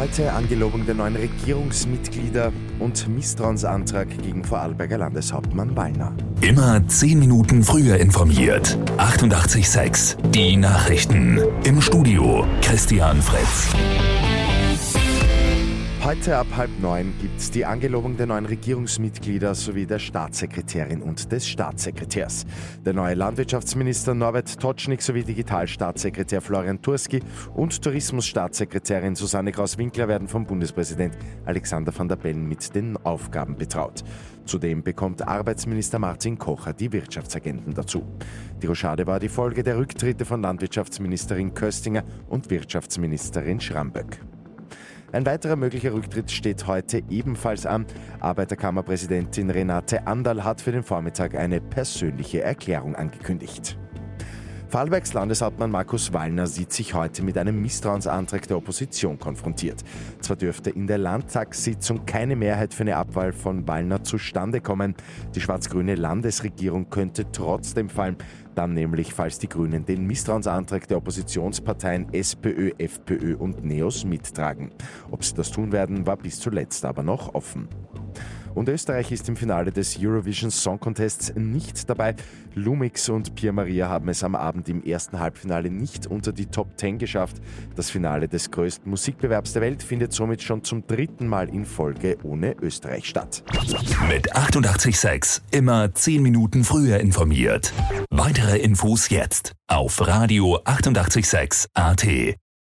Heute Angelobung der neuen Regierungsmitglieder und Misstrauensantrag gegen Vorarlberger Landeshauptmann Wallner. Immer 10 Minuten früher informiert. 88.6 Die Nachrichten. Im Studio Christian Fritz. Heute ab halb neun gibt es die Angelobung der neuen Regierungsmitglieder sowie der Staatssekretärin und des Staatssekretärs. Der neue Landwirtschaftsminister Norbert Totschnig sowie Digitalstaatssekretär Florian Turski und Tourismusstaatssekretärin Susanne Kraus-Winkler werden vom Bundespräsident Alexander van der Bellen mit den Aufgaben betraut. Zudem bekommt Arbeitsminister Martin Kocher die Wirtschaftsagenten dazu. Die Rochade war die Folge der Rücktritte von Landwirtschaftsministerin Köstinger und Wirtschaftsministerin Schramböck. Ein weiterer möglicher Rücktritt steht heute ebenfalls an. Arbeiterkammerpräsidentin Renate Anderl hat für den Vormittag eine persönliche Erklärung angekündigt. Vorarlbergs Landeshauptmann Markus Wallner sieht sich heute mit einem Misstrauensantrag der Opposition konfrontiert. Zwar dürfte in der Landtagssitzung keine Mehrheit für eine Abwahl von Wallner zustande kommen, die schwarz-grüne Landesregierung könnte trotzdem fallen, dann nämlich, falls die Grünen den Misstrauensantrag der Oppositionsparteien SPÖ, FPÖ und NEOS mittragen. Ob sie das tun werden, war bis zuletzt aber noch offen. Und Österreich ist im Finale des Eurovision Song Contests nicht dabei. Lumix und Pia Maria haben es am Abend im ersten Halbfinale nicht unter die Top 10 geschafft. Das Finale des größten Musikbewerbs der Welt findet somit schon zum dritten Mal in Folge ohne Österreich statt. Mit 886 immer 10 Minuten früher informiert. Weitere Infos jetzt auf Radio 886 AT.